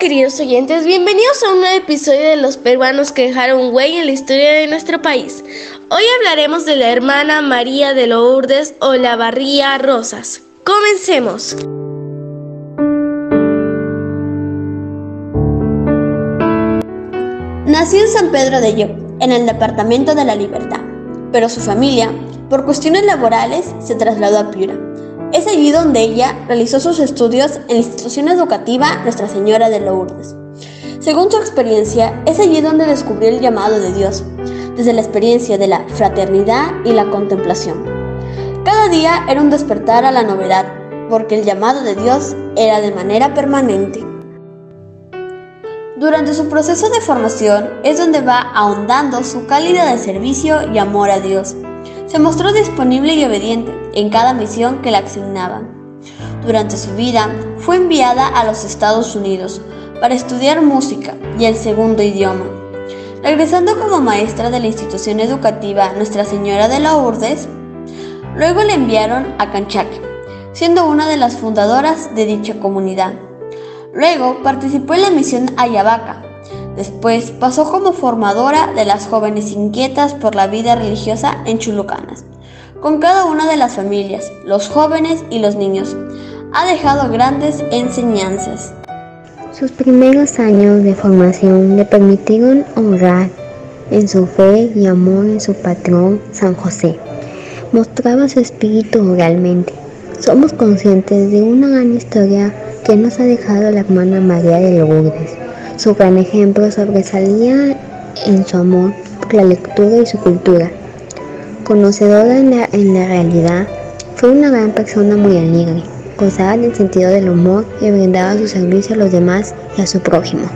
Queridos oyentes, bienvenidos a un nuevo episodio de los peruanos que dejaron huella en la historia de nuestro país. Hoy hablaremos de la hermana María de Lourdes o la Barría Rosas. Comencemos. Nació en San Pedro de Yo, en el Departamento de la Libertad, pero su familia, por cuestiones laborales, se trasladó a Piura es allí donde ella realizó sus estudios en la institución educativa Nuestra Señora de Lourdes. Según su experiencia, es allí donde descubrió el llamado de Dios, desde la experiencia de la fraternidad y la contemplación. Cada día era un despertar a la novedad, porque el llamado de Dios era de manera permanente. Durante su proceso de formación es donde va ahondando su calidad de servicio y amor a Dios. Se mostró disponible y obediente en cada misión que le asignaban. Durante su vida fue enviada a los Estados Unidos para estudiar música y el segundo idioma. Regresando como maestra de la institución educativa Nuestra Señora de la Urdes, luego le enviaron a Canchaque, siendo una de las fundadoras de dicha comunidad. Luego participó en la misión Ayabaca. Después pasó como formadora de las jóvenes inquietas por la vida religiosa en Chulucanas con cada una de las familias, los jóvenes y los niños. Ha dejado grandes enseñanzas. Sus primeros años de formación le permitieron honrar en su fe y amor en su patrón San José. Mostraba su espíritu realmente. Somos conscientes de una gran historia que nos ha dejado la hermana María de Lourdes. Su gran ejemplo sobresalía en su amor por la lectura y su cultura. Conocedora en la, en la realidad, fue una gran persona muy alegre, gozaba del sentido del humor y brindaba su servicio a los demás y a su prójimo.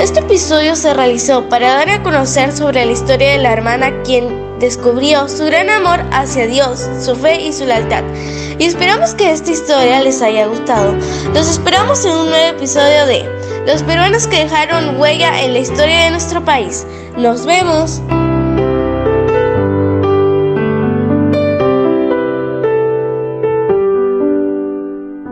Este episodio se realizó para dar a conocer sobre la historia de la hermana quien descubrió su gran amor hacia Dios, su fe y su lealtad. Y esperamos que esta historia les haya gustado. Los esperamos en un nuevo episodio de Los peruanos que dejaron huella en la historia de nuestro país. Nos vemos.